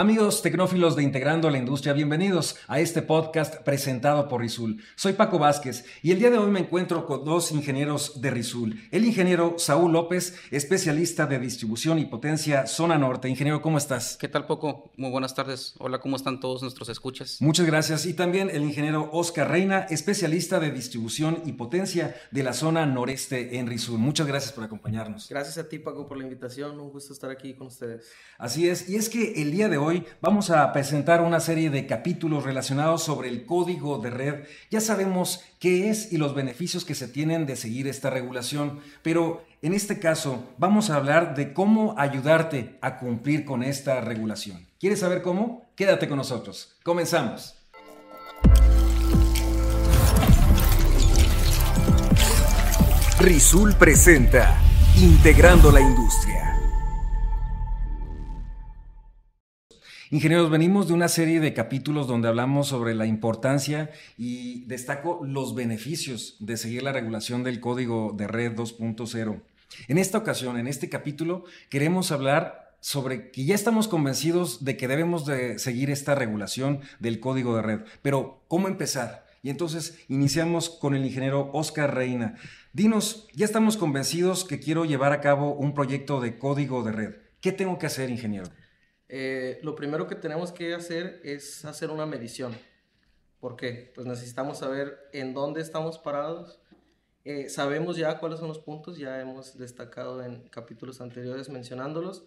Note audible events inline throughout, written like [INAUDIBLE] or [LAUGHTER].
Amigos tecnófilos de Integrando la Industria, bienvenidos a este podcast presentado por Rizul. Soy Paco Vázquez y el día de hoy me encuentro con dos ingenieros de Rizul. El ingeniero Saúl López, especialista de distribución y potencia zona norte. Ingeniero, ¿cómo estás? ¿Qué tal, Paco? Muy buenas tardes. Hola, ¿cómo están todos nuestros escuchas? Muchas gracias. Y también el ingeniero Oscar Reina, especialista de distribución y potencia de la zona noreste en Rizul. Muchas gracias por acompañarnos. Gracias a ti, Paco, por la invitación. Un gusto estar aquí con ustedes. Así es. Y es que el día de hoy vamos a presentar una serie de capítulos relacionados sobre el código de red. Ya sabemos qué es y los beneficios que se tienen de seguir esta regulación, pero en este caso vamos a hablar de cómo ayudarte a cumplir con esta regulación. ¿Quieres saber cómo? Quédate con nosotros. Comenzamos. Rizul presenta Integrando la Industria. Ingenieros, venimos de una serie de capítulos donde hablamos sobre la importancia y destaco los beneficios de seguir la regulación del código de red 2.0. En esta ocasión, en este capítulo, queremos hablar sobre que ya estamos convencidos de que debemos de seguir esta regulación del código de red, pero ¿cómo empezar? Y entonces iniciamos con el ingeniero Oscar Reina. Dinos, ya estamos convencidos que quiero llevar a cabo un proyecto de código de red. ¿Qué tengo que hacer, ingeniero? Eh, lo primero que tenemos que hacer es hacer una medición. ¿Por qué? Pues necesitamos saber en dónde estamos parados. Eh, sabemos ya cuáles son los puntos, ya hemos destacado en capítulos anteriores mencionándolos,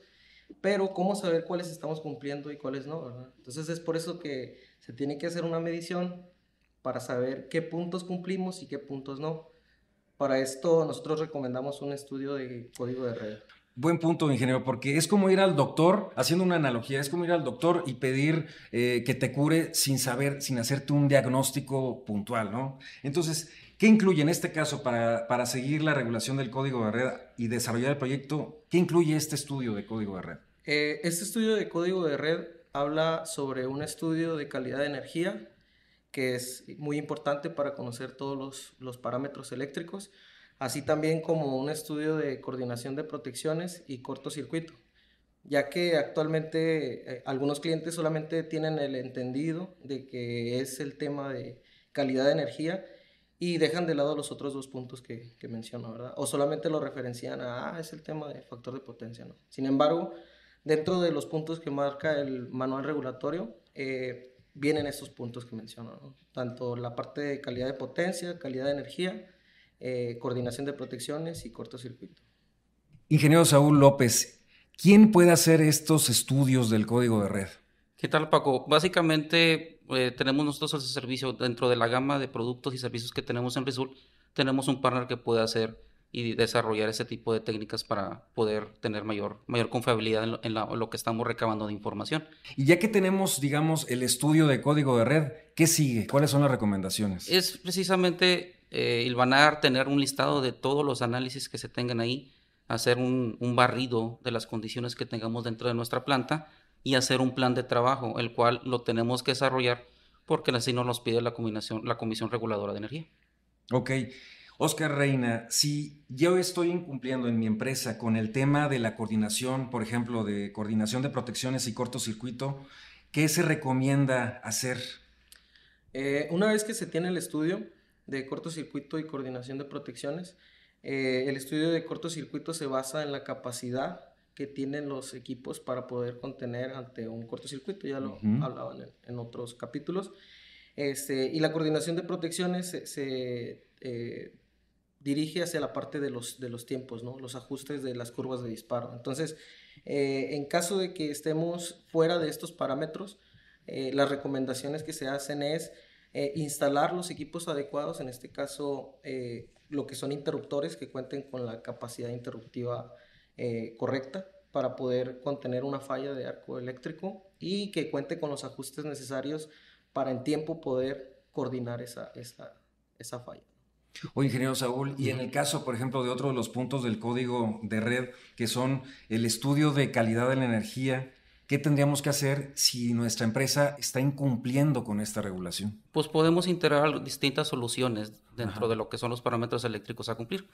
pero ¿cómo saber cuáles estamos cumpliendo y cuáles no? Entonces es por eso que se tiene que hacer una medición para saber qué puntos cumplimos y qué puntos no. Para esto nosotros recomendamos un estudio de código de red. Buen punto, ingeniero, porque es como ir al doctor, haciendo una analogía, es como ir al doctor y pedir eh, que te cure sin saber, sin hacerte un diagnóstico puntual, ¿no? Entonces, ¿qué incluye en este caso para, para seguir la regulación del código de red y desarrollar el proyecto? ¿Qué incluye este estudio de código de red? Eh, este estudio de código de red habla sobre un estudio de calidad de energía que es muy importante para conocer todos los, los parámetros eléctricos así también como un estudio de coordinación de protecciones y cortocircuito, ya que actualmente eh, algunos clientes solamente tienen el entendido de que es el tema de calidad de energía y dejan de lado los otros dos puntos que, menciono, ¿verdad? O solamente lo referencian a, ah, es el tema de factor de potencia, ¿no? Sin embargo, dentro de los puntos que marca el manual regulatorio, eh, vienen estos puntos que menciono, ¿no? Tanto la parte de calidad de potencia, calidad de energía, eh, coordinación de protecciones y cortocircuito. Ingeniero Saúl López, ¿quién puede hacer estos estudios del código de red? ¿Qué tal, Paco? Básicamente eh, tenemos nosotros ese servicio dentro de la gama de productos y servicios que tenemos en Rizul. Tenemos un partner que puede hacer y desarrollar ese tipo de técnicas para poder tener mayor, mayor confiabilidad en, lo, que estamos recabando de información. Y ya que tenemos, digamos, el estudio de código de red, ¿qué sigue? ¿Cuáles son las recomendaciones? Es precisamente eh, ilvanar, tener un listado de todos los análisis que se tengan ahí, hacer un, barrido de las condiciones que tengamos dentro de nuestra planta y hacer un plan de trabajo, el cual lo tenemos que desarrollar porque así nos los pide la, combinación, la Comisión Reguladora de Energía. Ok. Oscar Reina, si yo estoy incumpliendo en mi empresa con el tema de la coordinación, por ejemplo, de coordinación de protecciones y cortocircuito, ¿qué se recomienda hacer? Eh, una vez que se tiene el estudio, de cortocircuito y coordinación de protecciones. Eh, el estudio de cortocircuito se basa en la capacidad que tienen los equipos para poder contener ante un cortocircuito, ya lo hablaban en, otros capítulos. Este, y la coordinación de protecciones se, eh, dirige hacia la parte de los, de los tiempos, ¿no? los ajustes de las curvas de disparo. Entonces, eh, en caso de que estemos fuera de estos parámetros, las recomendaciones que se hacen es eh, instalar los equipos adecuados, en este caso eh, lo que son interruptores que cuenten con la capacidad interruptiva eh, correcta para poder contener una falla de arco eléctrico y que cuente con los ajustes necesarios para en tiempo poder coordinar esa, esa, esa falla. O ingeniero Saúl, y en el caso, por ejemplo, de otro de los puntos del código de red, que son el estudio de calidad de la energía, ¿Qué tendríamos que hacer si nuestra empresa está incumpliendo con esta regulación? Pues podemos integrar distintas soluciones dentro de lo que son los parámetros eléctricos a cumplir.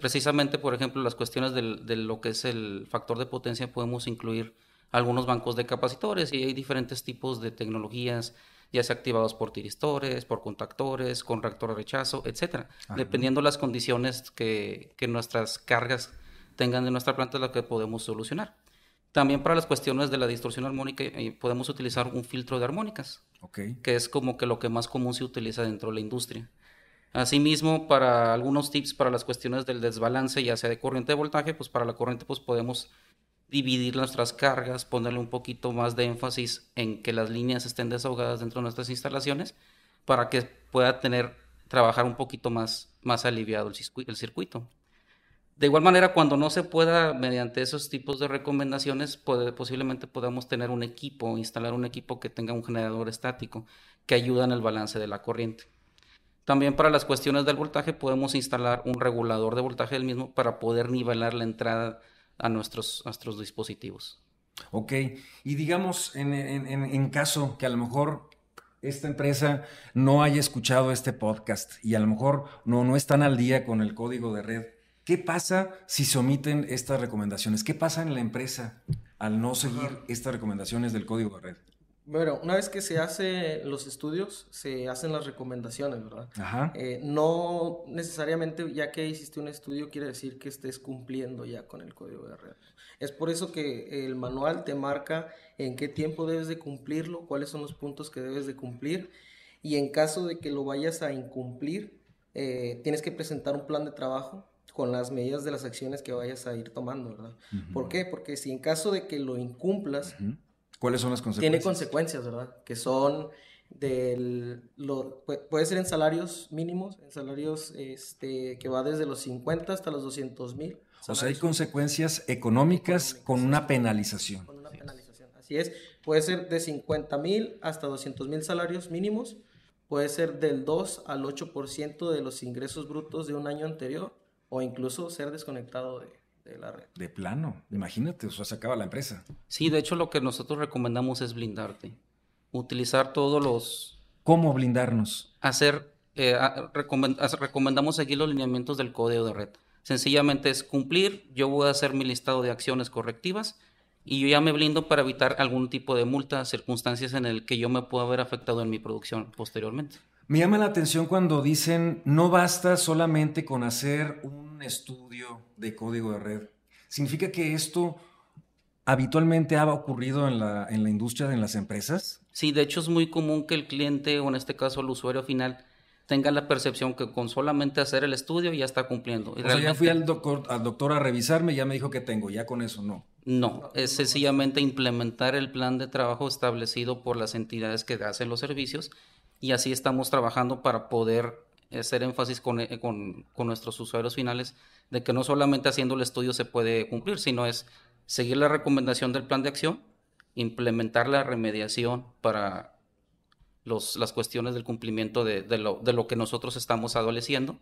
Precisamente, por ejemplo, las cuestiones de lo que es el factor de potencia podemos incluir algunos bancos de capacitores y hay diferentes tipos de tecnologías, ya sea activados por tiristores, por contactores, con reactor de rechazo, etcétera, dependiendo las condiciones que, que nuestras cargas tengan en nuestra planta, es lo que podemos solucionar. También para las cuestiones de la distorsión armónica eh, podemos utilizar un filtro de armónicas, que es como que lo que más común se utiliza dentro de la industria. Asimismo, para algunos tips para las cuestiones del desbalance, ya sea de corriente de voltaje, pues para la corriente pues podemos dividir nuestras cargas, ponerle un poquito más de énfasis en que las líneas estén desahogadas dentro de nuestras instalaciones para que pueda tener, trabajar un poquito más, más aliviado el circuito. De igual manera, cuando no se pueda, mediante esos tipos de recomendaciones, posiblemente podamos tener un equipo, instalar un equipo que tenga un generador estático que ayuda en el balance de la corriente. También para las cuestiones del voltaje podemos instalar un regulador de voltaje del mismo para poder nivelar la entrada a nuestros, nuestros dispositivos. Ok, y digamos, en, en, caso que a lo mejor esta empresa no haya escuchado este podcast y a lo mejor no, no están al día con el código de red, ¿qué pasa si se omiten estas recomendaciones? ¿Qué pasa en la empresa al no seguir estas recomendaciones del código de red? Bueno, una vez que se hacen los estudios, se hacen las recomendaciones, ¿verdad? Ajá. Eh, no necesariamente ya que hiciste un estudio quiere decir que estés cumpliendo ya con el código de red. Es por eso que el manual te marca en qué tiempo debes de cumplirlo, cuáles son los puntos que debes de cumplir y en caso de que lo vayas a incumplir, eh, tienes que presentar un plan de trabajo con las medidas de las acciones que vayas a ir tomando, ¿verdad? ¿Por qué? Porque si en caso de que lo incumplas, ¿Cuáles son las consecuencias? Tiene consecuencias, ¿verdad? Que son del, lo, puede ser en salarios mínimos, en salarios este, que va desde los 50 hasta los 200 mil. O sea, hay consecuencias económicas, con una penalización. Con una penalización, así es. Puede ser de 50 mil hasta 200 mil salarios mínimos, puede ser del 2 al 8% de los ingresos brutos de un año anterior o incluso ser desconectado de, de la red. De plano, imagínate, o sea, se acaba la empresa. Sí, de hecho lo que nosotros recomendamos es blindarte. Utilizar todos los... ¿Cómo blindarnos? Hacer, eh, recomendamos seguir los lineamientos del código de red. Sencillamente es cumplir, yo voy a hacer mi listado de acciones correctivas y yo ya me blindo para evitar algún tipo de multa, circunstancias en el que yo me pueda haber afectado en mi producción posteriormente. Me llama la atención cuando dicen no basta solamente con hacer un estudio de código de red. ¿Significa que esto habitualmente ha ocurrido en la, en la industria, en las empresas? Sí, de hecho es muy común que el cliente o en este caso el usuario final tenga la percepción que con solamente hacer el estudio ya está cumpliendo. o sea, ya fui al doctor, al doctor a revisarme y ya me dijo que tengo, ya con eso no. No, es sencillamente implementar el plan de trabajo establecido por las entidades que hacen los servicios y así estamos trabajando para poder hacer énfasis eh, con, con, nuestros usuarios finales de que no solamente haciendo el estudio se puede cumplir, sino es seguir la recomendación del plan de acción, implementar la remediación para los, las cuestiones del cumplimiento de, de, lo, de, lo, que nosotros estamos adoleciendo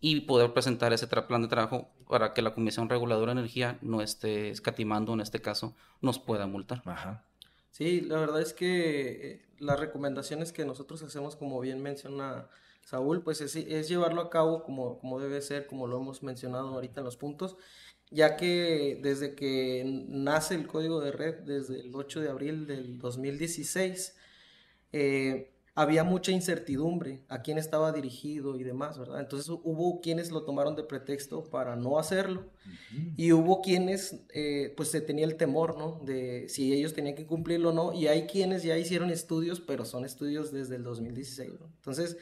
y poder presentar ese plan de trabajo para que la Comisión Reguladora de Energía no esté escatimando, en este caso, nos pueda multar. Ajá. Sí, la verdad es que eh, las recomendaciones que nosotros hacemos, como bien menciona Saúl, pues es, es, llevarlo a cabo como, como debe ser, como lo hemos mencionado ahorita en los puntos, ya que desde que nace el código de red, desde el 8 de abril del 2016, eh, había mucha incertidumbre a quién estaba dirigido y demás, ¿verdad? Entonces hubo quienes lo tomaron de pretexto para no hacerlo y hubo quienes, eh, pues se tenía el temor, ¿no? De si ellos tenían que cumplirlo o no, y hay quienes ya hicieron estudios, pero son estudios desde el 2016, ¿no? Entonces,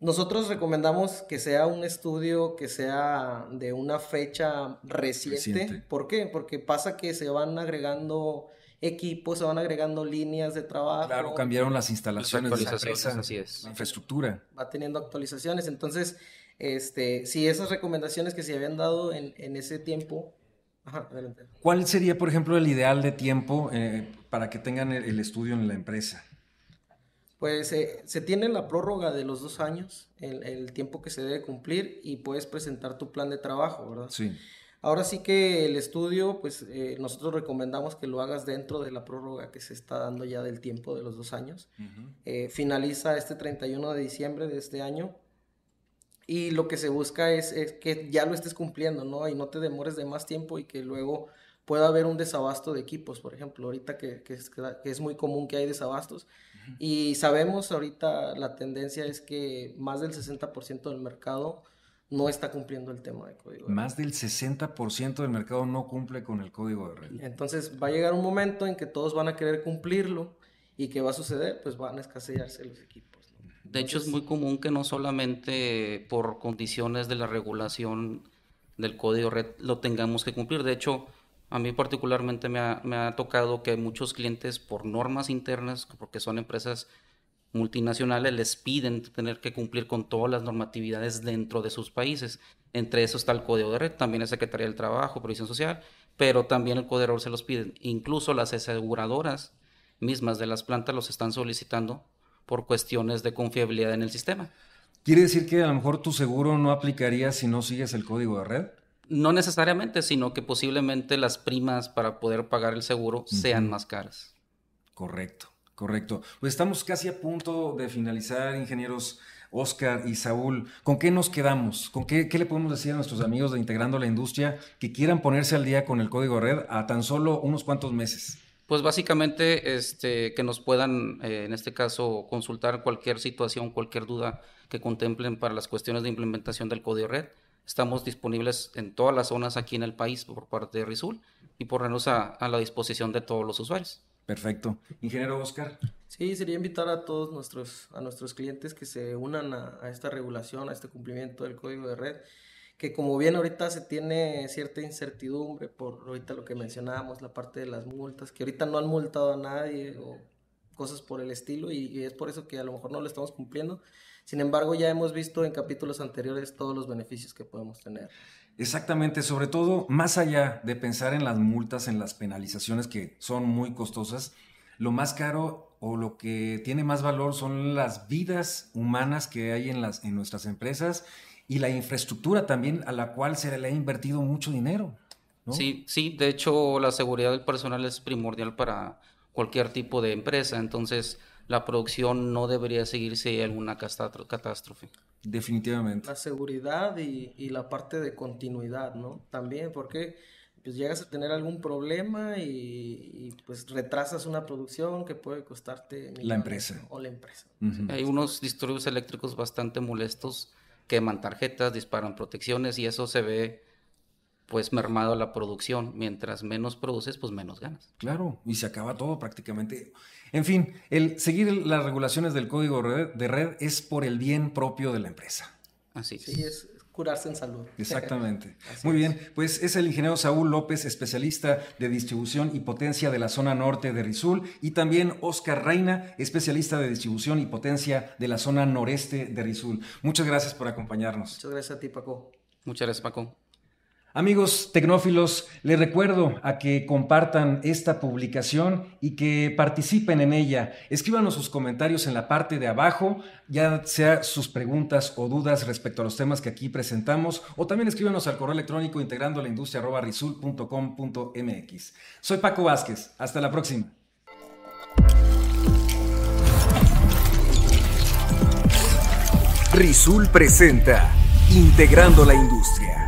nosotros recomendamos que sea un estudio que sea de una fecha reciente. reciente. ¿Por qué? Porque pasa que se van agregando equipos, se van agregando líneas de trabajo. Claro, cambiaron las instalaciones, de la, así es. la infraestructura. Va teniendo actualizaciones, entonces, este, si esas recomendaciones que se habían dado en, ese tiempo... Ajá, adelante. ¿Cuál sería, por ejemplo, el ideal de tiempo eh, para que tengan el, estudio en la empresa? Pues eh, se tiene la prórroga de los dos años, el, el, tiempo que se debe cumplir y puedes presentar tu plan de trabajo, ¿verdad? Sí. Ahora sí que el estudio, pues eh, nosotros recomendamos que lo hagas dentro de la prórroga que se está dando ya del tiempo de los dos años. Eh, finaliza este 31 de diciembre de este año y lo que se busca es, que ya lo estés cumpliendo, ¿no? Y no te demores de más tiempo y que luego pueda haber un desabasto de equipos, por ejemplo, ahorita que, que, es, que es muy común que hay desabastos. Y sabemos ahorita la tendencia es que más del 60% del mercado no está cumpliendo el tema de código. De Más del 60% del mercado no cumple con el código de red. Entonces va a llegar un momento en que todos van a querer cumplirlo y ¿qué va a suceder? Pues van a escasearse los equipos. De hecho es muy común que no solamente por condiciones de la regulación del código red lo tengamos que cumplir. De hecho, a mí particularmente me ha, me ha tocado que muchos clientes por normas internas, porque son empresas multinacionales les piden tener que cumplir con todas las normatividades dentro de sus países. Entre eso está el Código de Red, también la Secretaría del Trabajo, Provisión Social, pero también el Código de Red se los piden. Incluso las aseguradoras mismas de las plantas los están solicitando por cuestiones de confiabilidad en el sistema. ¿Quiere decir que a lo mejor tu seguro no aplicaría si no sigues el código de red? No necesariamente, sino que posiblemente las primas para poder pagar el seguro sean más caras. Correcto. Correcto. Pues estamos casi a punto de finalizar, ingenieros Oscar y Saúl. ¿Con qué nos quedamos? ¿Con qué, qué, le podemos decir a nuestros amigos de Integrando la Industria que quieran ponerse al día con el código red a tan solo unos cuantos meses? Pues básicamente este, que nos puedan, eh, en este caso, consultar cualquier situación, cualquier duda que contemplen para las cuestiones de implementación del código red. Estamos disponibles en todas las zonas aquí en el país por parte de Rizul y ponernos a, a la disposición de todos los usuarios. Perfecto. Ingeniero Oscar. Sí, sería invitar a todos nuestros, a nuestros clientes que se unan a, esta regulación, a este cumplimiento del código de red, que como bien ahorita se tiene cierta incertidumbre por ahorita lo que mencionábamos, la parte de las multas, que ahorita no han multado a nadie o cosas por el estilo y es por eso que a lo mejor no lo estamos cumpliendo. Sin embargo, ya hemos visto en capítulos anteriores todos los beneficios que podemos tener. Exactamente, sobre todo más allá de pensar en las multas, en las penalizaciones que son muy costosas, lo más caro o lo que tiene más valor son las vidas humanas que hay en, las, en nuestras empresas y la infraestructura también a la cual se le ha invertido mucho dinero. Sí, sí, de hecho la seguridad del personal es primordial para cualquier tipo de empresa, entonces la producción no debería seguir si hay alguna catástrofe. Definitivamente. La seguridad y, y, la parte de continuidad, ¿no? También, porque pues llegas a tener algún problema y, y pues retrasas una producción que puede costarte la empresa o la empresa. Uh -huh. Hay unos disturbios eléctricos bastante molestos, queman tarjetas, disparan protecciones y eso se ve pues mermado la producción. Mientras menos produces, pues menos ganas. Claro, y se acaba todo prácticamente. En fin, el seguir las regulaciones del código de red es por el bien propio de la empresa. Así es. Sí, es curarse en salud. Exactamente. [LAUGHS] Muy bien, pues es el ingeniero Saúl López, especialista de distribución y potencia de la zona norte de Rizul, y también Oscar Reina, especialista de distribución y potencia de la zona noreste de Rizul. Muchas gracias por acompañarnos. Muchas gracias a ti, Paco. Muchas gracias, Paco. Amigos tecnófilos, les recuerdo a que compartan esta publicación y que participen en ella. Escríbanos sus comentarios en la parte de abajo, ya sea sus preguntas o dudas respecto a los temas que aquí presentamos, o también escríbanos al correo electrónico integrando la industria rizul.com.mx. Soy Paco Vázquez, hasta la próxima. Rizul presenta Integrando la industria